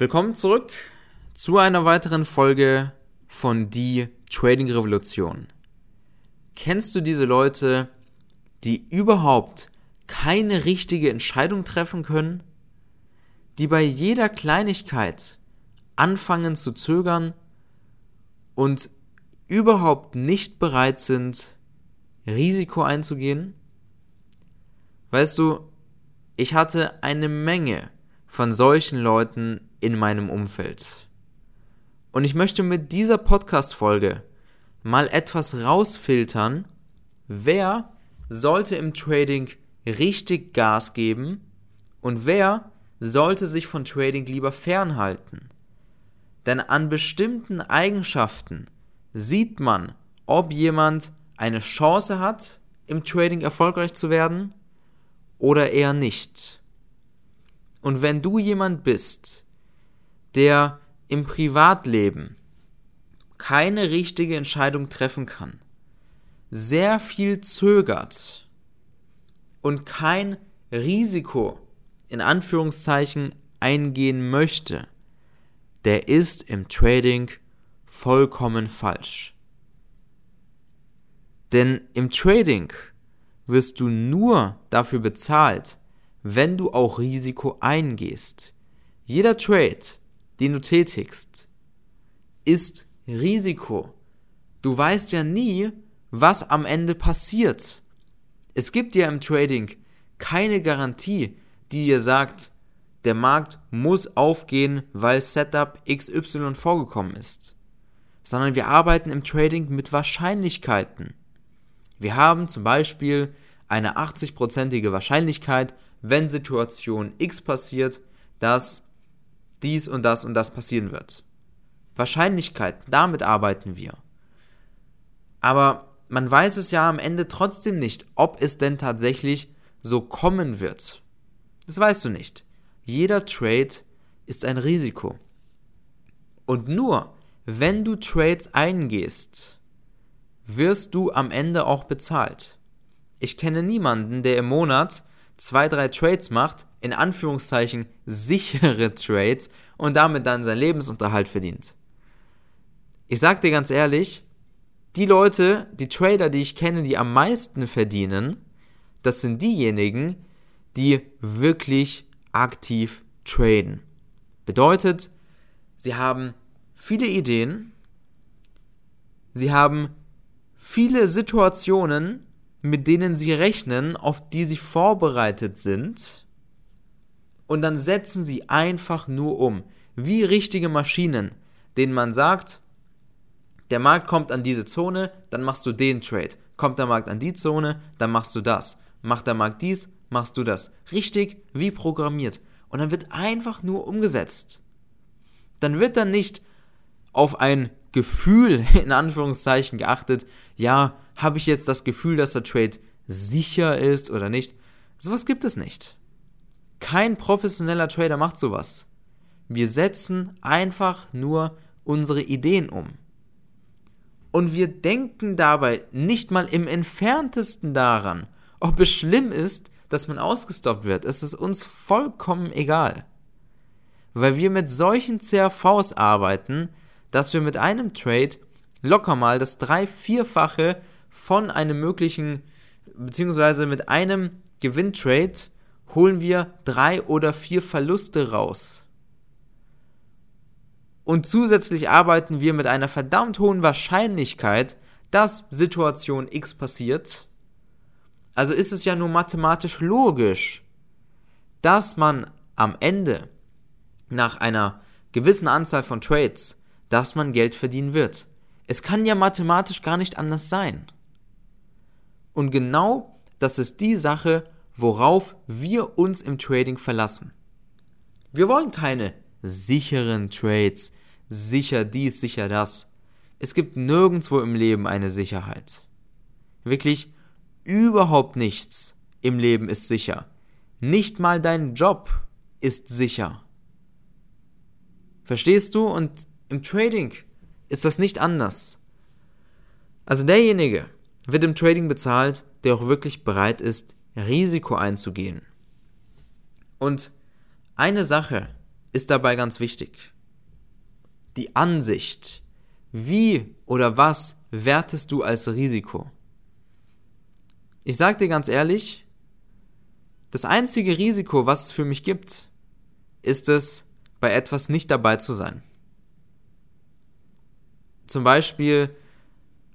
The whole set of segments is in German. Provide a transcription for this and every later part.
Willkommen zurück zu einer weiteren Folge von Die Trading Revolution. Kennst du diese Leute, die überhaupt keine richtige Entscheidung treffen können? Die bei jeder Kleinigkeit anfangen zu zögern und überhaupt nicht bereit sind, Risiko einzugehen? Weißt du, ich hatte eine Menge von solchen Leuten in meinem Umfeld. Und ich möchte mit dieser Podcast-Folge mal etwas rausfiltern, wer sollte im Trading richtig Gas geben und wer sollte sich von Trading lieber fernhalten. Denn an bestimmten Eigenschaften sieht man, ob jemand eine Chance hat, im Trading erfolgreich zu werden oder eher nicht. Und wenn du jemand bist, der im Privatleben keine richtige Entscheidung treffen kann, sehr viel zögert und kein Risiko in Anführungszeichen eingehen möchte, der ist im Trading vollkommen falsch. Denn im Trading wirst du nur dafür bezahlt, wenn du auch Risiko eingehst. Jeder Trade den du tätigst, ist Risiko. Du weißt ja nie, was am Ende passiert. Es gibt ja im Trading keine Garantie, die dir sagt, der Markt muss aufgehen, weil Setup XY vorgekommen ist. Sondern wir arbeiten im Trading mit Wahrscheinlichkeiten. Wir haben zum Beispiel eine 80-prozentige Wahrscheinlichkeit, wenn Situation X passiert, dass dies und das und das passieren wird. Wahrscheinlichkeit, damit arbeiten wir. Aber man weiß es ja am Ende trotzdem nicht, ob es denn tatsächlich so kommen wird. Das weißt du nicht. Jeder Trade ist ein Risiko. Und nur wenn du Trades eingehst, wirst du am Ende auch bezahlt. Ich kenne niemanden, der im Monat zwei, drei Trades macht, in Anführungszeichen sichere Trades und damit dann seinen Lebensunterhalt verdient. Ich sag dir ganz ehrlich, die Leute, die Trader, die ich kenne, die am meisten verdienen, das sind diejenigen, die wirklich aktiv traden. Bedeutet, sie haben viele Ideen, sie haben viele Situationen, mit denen sie rechnen, auf die sie vorbereitet sind, und dann setzen sie einfach nur um, wie richtige Maschinen, denen man sagt, der Markt kommt an diese Zone, dann machst du den Trade. Kommt der Markt an die Zone, dann machst du das. Macht der Markt dies, machst du das. Richtig wie programmiert. Und dann wird einfach nur umgesetzt. Dann wird dann nicht auf ein Gefühl in Anführungszeichen geachtet, ja, habe ich jetzt das Gefühl, dass der Trade sicher ist oder nicht. Sowas gibt es nicht. Kein professioneller Trader macht sowas. Wir setzen einfach nur unsere Ideen um. Und wir denken dabei nicht mal im entferntesten daran, ob es schlimm ist, dass man ausgestoppt wird. Es ist uns vollkommen egal. Weil wir mit solchen CRVs arbeiten, dass wir mit einem Trade locker mal das drei-, vierfache von einem möglichen, beziehungsweise mit einem Gewinntrade holen wir drei oder vier Verluste raus. Und zusätzlich arbeiten wir mit einer verdammt hohen Wahrscheinlichkeit, dass Situation X passiert. Also ist es ja nur mathematisch logisch, dass man am Ende nach einer gewissen Anzahl von Trades, dass man Geld verdienen wird. Es kann ja mathematisch gar nicht anders sein. Und genau das ist die Sache, worauf wir uns im Trading verlassen. Wir wollen keine sicheren Trades, sicher dies, sicher das. Es gibt nirgendwo im Leben eine Sicherheit. Wirklich überhaupt nichts im Leben ist sicher. Nicht mal dein Job ist sicher. Verstehst du? Und im Trading ist das nicht anders. Also derjenige wird im Trading bezahlt, der auch wirklich bereit ist, Risiko einzugehen. Und eine Sache, ist dabei ganz wichtig. Die Ansicht. Wie oder was wertest du als Risiko? Ich sag dir ganz ehrlich, das einzige Risiko, was es für mich gibt, ist es, bei etwas nicht dabei zu sein. Zum Beispiel,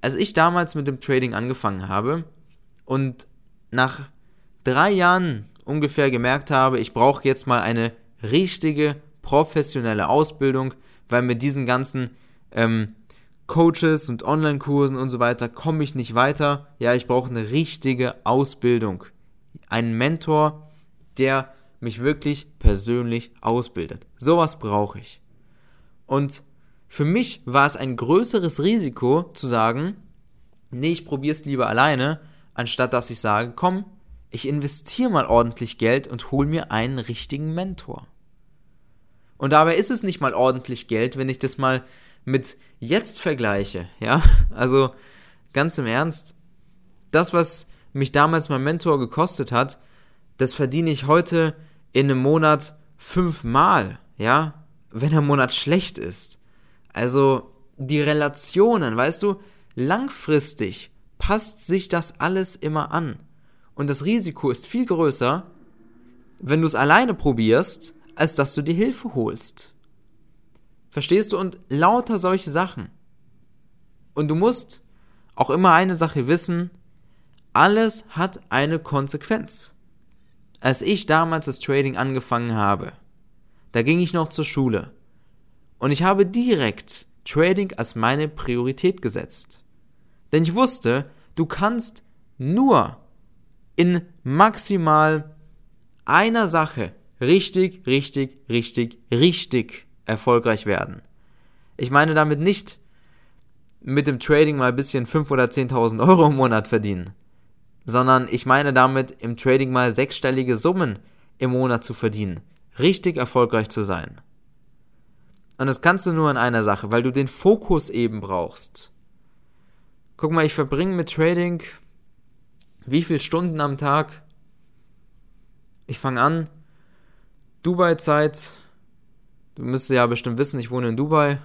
als ich damals mit dem Trading angefangen habe und nach drei Jahren ungefähr gemerkt habe, ich brauche jetzt mal eine richtige professionelle Ausbildung, weil mit diesen ganzen ähm, Coaches und Online-Kursen und so weiter komme ich nicht weiter. Ja, ich brauche eine richtige Ausbildung. Einen Mentor, der mich wirklich persönlich ausbildet. Sowas brauche ich. Und für mich war es ein größeres Risiko zu sagen, nee, ich probiere es lieber alleine, anstatt dass ich sage, komm, ich investiere mal ordentlich Geld und hole mir einen richtigen Mentor. Und dabei ist es nicht mal ordentlich Geld, wenn ich das mal mit jetzt vergleiche, ja? Also ganz im Ernst, das, was mich damals mein Mentor gekostet hat, das verdiene ich heute in einem Monat fünfmal, ja? Wenn der Monat schlecht ist. Also die Relationen, weißt du, langfristig passt sich das alles immer an. Und das Risiko ist viel größer, wenn du es alleine probierst, als dass du dir Hilfe holst. Verstehst du? Und lauter solche Sachen. Und du musst auch immer eine Sache wissen, alles hat eine Konsequenz. Als ich damals das Trading angefangen habe, da ging ich noch zur Schule. Und ich habe direkt Trading als meine Priorität gesetzt. Denn ich wusste, du kannst nur in maximal einer Sache richtig, richtig, richtig, richtig erfolgreich werden. Ich meine damit nicht mit dem Trading mal ein bisschen 5.000 oder 10.000 Euro im Monat verdienen, sondern ich meine damit im Trading mal sechsstellige Summen im Monat zu verdienen, richtig erfolgreich zu sein. Und das kannst du nur in einer Sache, weil du den Fokus eben brauchst. Guck mal, ich verbringe mit Trading wie viele Stunden am Tag? Ich fange an, Dubai-Zeit, du müsstest ja bestimmt wissen, ich wohne in Dubai,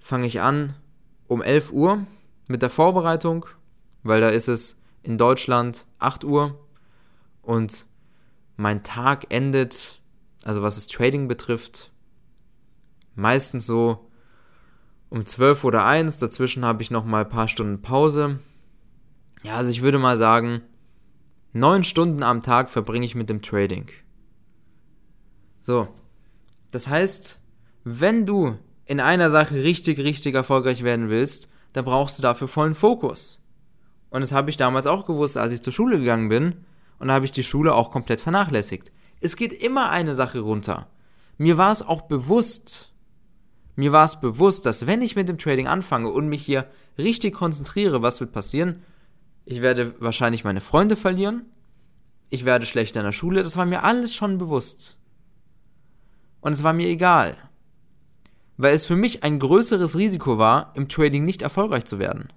fange ich an um 11 Uhr mit der Vorbereitung, weil da ist es in Deutschland 8 Uhr und mein Tag endet, also was das Trading betrifft, meistens so um 12 oder 1, dazwischen habe ich noch mal ein paar Stunden Pause. Ja, also ich würde mal sagen, 9 Stunden am Tag verbringe ich mit dem Trading. So, das heißt, wenn du in einer Sache richtig, richtig erfolgreich werden willst, dann brauchst du dafür vollen Fokus. Und das habe ich damals auch gewusst, als ich zur Schule gegangen bin. Und da habe ich die Schule auch komplett vernachlässigt. Es geht immer eine Sache runter. Mir war es auch bewusst, mir war es bewusst, dass wenn ich mit dem Trading anfange und mich hier richtig konzentriere, was wird passieren? Ich werde wahrscheinlich meine Freunde verlieren. Ich werde schlechter in der Schule. Das war mir alles schon bewusst. Und es war mir egal. Weil es für mich ein größeres Risiko war, im Trading nicht erfolgreich zu werden.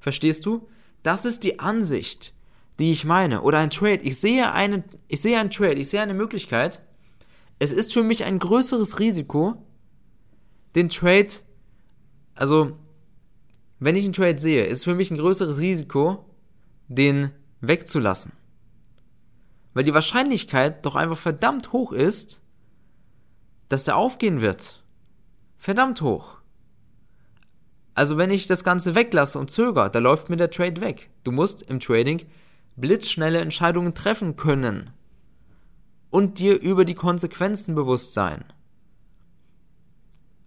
Verstehst du? Das ist die Ansicht, die ich meine. Oder ein Trade. Ich sehe einen, ich sehe einen Trade, ich sehe eine Möglichkeit. Es ist für mich ein größeres Risiko, den Trade, also, wenn ich einen Trade sehe, ist für mich ein größeres Risiko, den wegzulassen. Weil die Wahrscheinlichkeit doch einfach verdammt hoch ist, dass er aufgehen wird. Verdammt hoch. Also wenn ich das Ganze weglasse und zögere, da läuft mir der Trade weg. Du musst im Trading blitzschnelle Entscheidungen treffen können und dir über die Konsequenzen bewusst sein.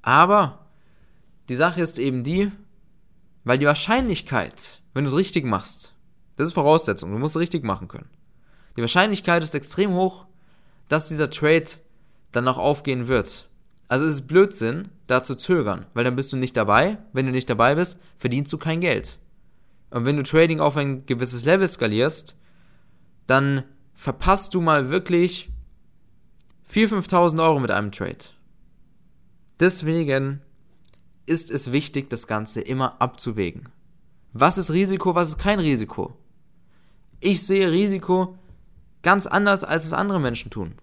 Aber die Sache ist eben die, weil die Wahrscheinlichkeit, wenn du es richtig machst, das ist Voraussetzung, du musst es richtig machen können. Die Wahrscheinlichkeit ist extrem hoch, dass dieser Trade dann auch aufgehen wird. Also es ist Blödsinn, da zu zögern, weil dann bist du nicht dabei. Wenn du nicht dabei bist, verdienst du kein Geld. Und wenn du Trading auf ein gewisses Level skalierst, dann verpasst du mal wirklich 4.000, 5.000 Euro mit einem Trade. Deswegen ist es wichtig, das Ganze immer abzuwägen. Was ist Risiko, was ist kein Risiko? Ich sehe Risiko ganz anders, als es andere Menschen tun.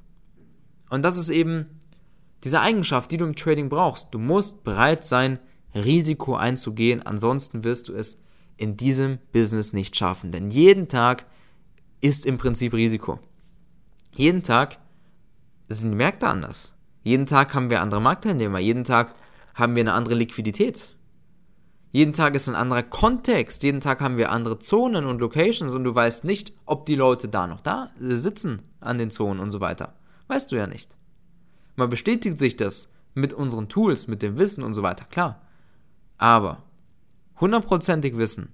Und das ist eben diese Eigenschaft, die du im Trading brauchst. Du musst bereit sein, Risiko einzugehen, ansonsten wirst du es in diesem Business nicht schaffen. Denn jeden Tag ist im Prinzip Risiko. Jeden Tag sind die Märkte anders. Jeden Tag haben wir andere Marktteilnehmer. Jeden Tag haben wir eine andere Liquidität. Jeden Tag ist ein anderer Kontext. Jeden Tag haben wir andere Zonen und Locations und du weißt nicht, ob die Leute da noch da sitzen an den Zonen und so weiter. Weißt du ja nicht. Man bestätigt sich das mit unseren Tools, mit dem Wissen und so weiter, klar. Aber hundertprozentig wissen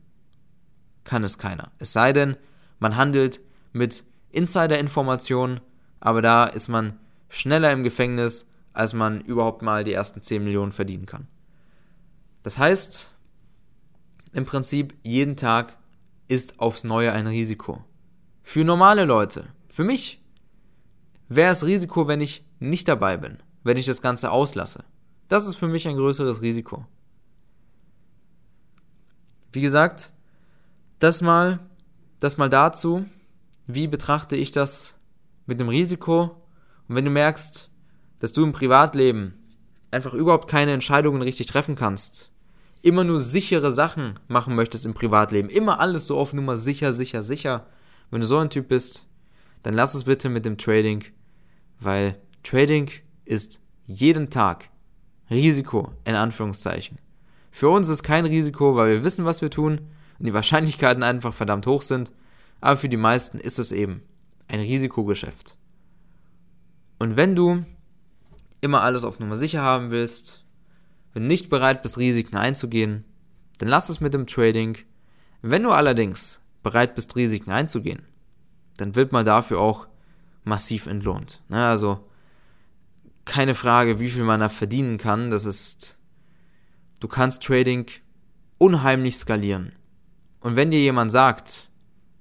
kann es keiner. Es sei denn, man handelt mit Insider-Informationen, aber da ist man schneller im Gefängnis, als man überhaupt mal die ersten 10 Millionen verdienen kann. Das heißt, im Prinzip jeden Tag ist aufs Neue ein Risiko. Für normale Leute, für mich, wäre es Risiko, wenn ich nicht dabei bin, wenn ich das Ganze auslasse. Das ist für mich ein größeres Risiko. Wie gesagt, das mal, das mal dazu, wie betrachte ich das mit dem Risiko. Und wenn du merkst, dass du im Privatleben einfach überhaupt keine Entscheidungen richtig treffen kannst, immer nur sichere Sachen machen möchtest im Privatleben, immer alles so auf Nummer sicher, sicher, sicher, wenn du so ein Typ bist, dann lass es bitte mit dem Trading, weil Trading ist jeden Tag Risiko in Anführungszeichen. Für uns ist kein Risiko, weil wir wissen, was wir tun und die Wahrscheinlichkeiten einfach verdammt hoch sind, aber für die meisten ist es eben ein Risikogeschäft. Und wenn du immer alles auf Nummer sicher haben willst, wenn du nicht bereit bist, Risiken einzugehen, dann lass es mit dem Trading. Wenn du allerdings bereit bist, Risiken einzugehen, dann wird man dafür auch massiv entlohnt. Ne, also keine Frage, wie viel man da verdienen kann. Das ist, du kannst Trading unheimlich skalieren. Und wenn dir jemand sagt,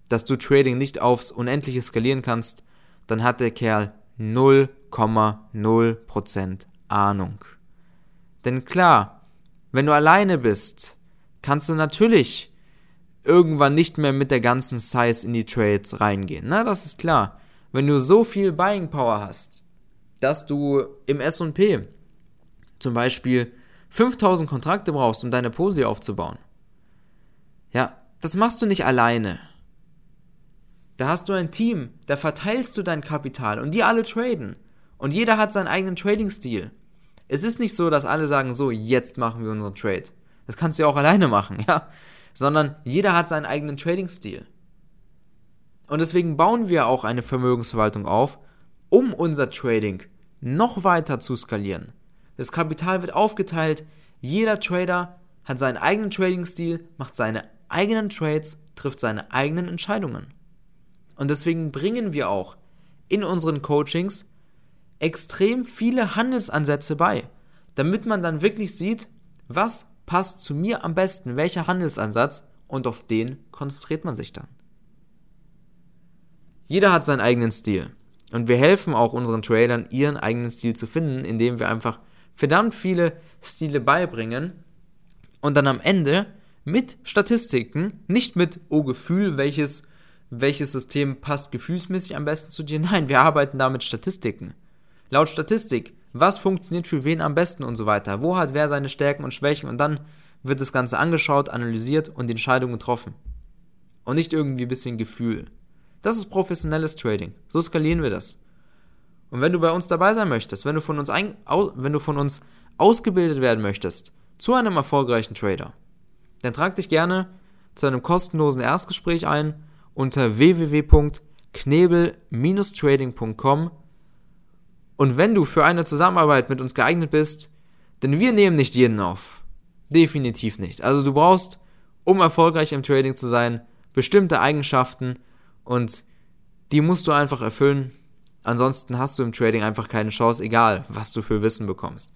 dass du Trading nicht aufs Unendliche skalieren kannst, dann hat der Kerl 0,0% Ahnung. Denn klar, wenn du alleine bist, kannst du natürlich irgendwann nicht mehr mit der ganzen Size in die Trades reingehen. Na, das ist klar. Wenn du so viel Buying Power hast, dass du im S&P zum Beispiel 5000 Kontrakte brauchst, um deine Posi aufzubauen. Ja, das machst du nicht alleine. Da hast du ein Team, da verteilst du dein Kapital und die alle traden. Und jeder hat seinen eigenen Trading-Stil. Es ist nicht so, dass alle sagen, so, jetzt machen wir unseren Trade. Das kannst du ja auch alleine machen, ja. Sondern jeder hat seinen eigenen Trading-Stil. Und deswegen bauen wir auch eine Vermögensverwaltung auf, um unser Trading noch weiter zu skalieren. Das Kapital wird aufgeteilt, jeder Trader hat seinen eigenen Trading-Stil, macht seine eigenen Trades, trifft seine eigenen Entscheidungen. Und deswegen bringen wir auch in unseren Coachings extrem viele Handelsansätze bei, damit man dann wirklich sieht, was passt zu mir am besten, welcher Handelsansatz und auf den konzentriert man sich dann. Jeder hat seinen eigenen Stil und wir helfen auch unseren Tradern, ihren eigenen Stil zu finden, indem wir einfach verdammt viele Stile beibringen und dann am Ende mit Statistiken, nicht mit, oh Gefühl, welches, welches System passt gefühlsmäßig am besten zu dir. Nein, wir arbeiten da mit Statistiken. Laut Statistik, was funktioniert für wen am besten und so weiter. Wo hat wer seine Stärken und Schwächen und dann wird das Ganze angeschaut, analysiert und die Entscheidung getroffen. Und nicht irgendwie ein bisschen Gefühl. Das ist professionelles Trading. So skalieren wir das. Und wenn du bei uns dabei sein möchtest, wenn du von uns, ein, wenn du von uns ausgebildet werden möchtest zu einem erfolgreichen Trader, dann trag dich gerne zu einem kostenlosen Erstgespräch ein unter www.knebel-trading.com und wenn du für eine Zusammenarbeit mit uns geeignet bist, denn wir nehmen nicht jeden auf. Definitiv nicht. Also du brauchst, um erfolgreich im Trading zu sein, bestimmte Eigenschaften und die musst du einfach erfüllen. Ansonsten hast du im Trading einfach keine Chance, egal was du für Wissen bekommst.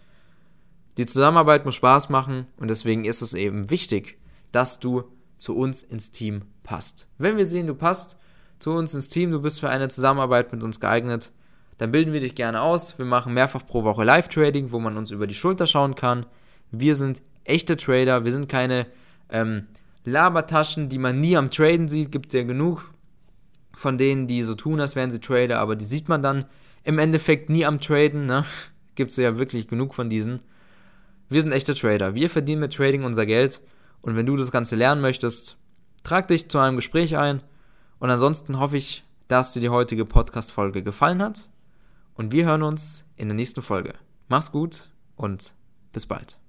Die Zusammenarbeit muss Spaß machen und deswegen ist es eben wichtig, dass du zu uns ins Team passt. Wenn wir sehen, du passt zu uns ins Team, du bist für eine Zusammenarbeit mit uns geeignet, dann bilden wir dich gerne aus. Wir machen mehrfach pro Woche Live-Trading, wo man uns über die Schulter schauen kann. Wir sind echte Trader, wir sind keine ähm, Labertaschen, die man nie am Traden sieht. Gibt ja genug von denen, die so tun, als wären sie Trader, aber die sieht man dann im Endeffekt nie am Traden. Ne? gibt es ja wirklich genug von diesen. Wir sind echte Trader. Wir verdienen mit Trading unser Geld. Und wenn du das Ganze lernen möchtest, trag dich zu einem Gespräch ein. Und ansonsten hoffe ich, dass dir die heutige Podcast-Folge gefallen hat. Und wir hören uns in der nächsten Folge. Mach's gut und bis bald.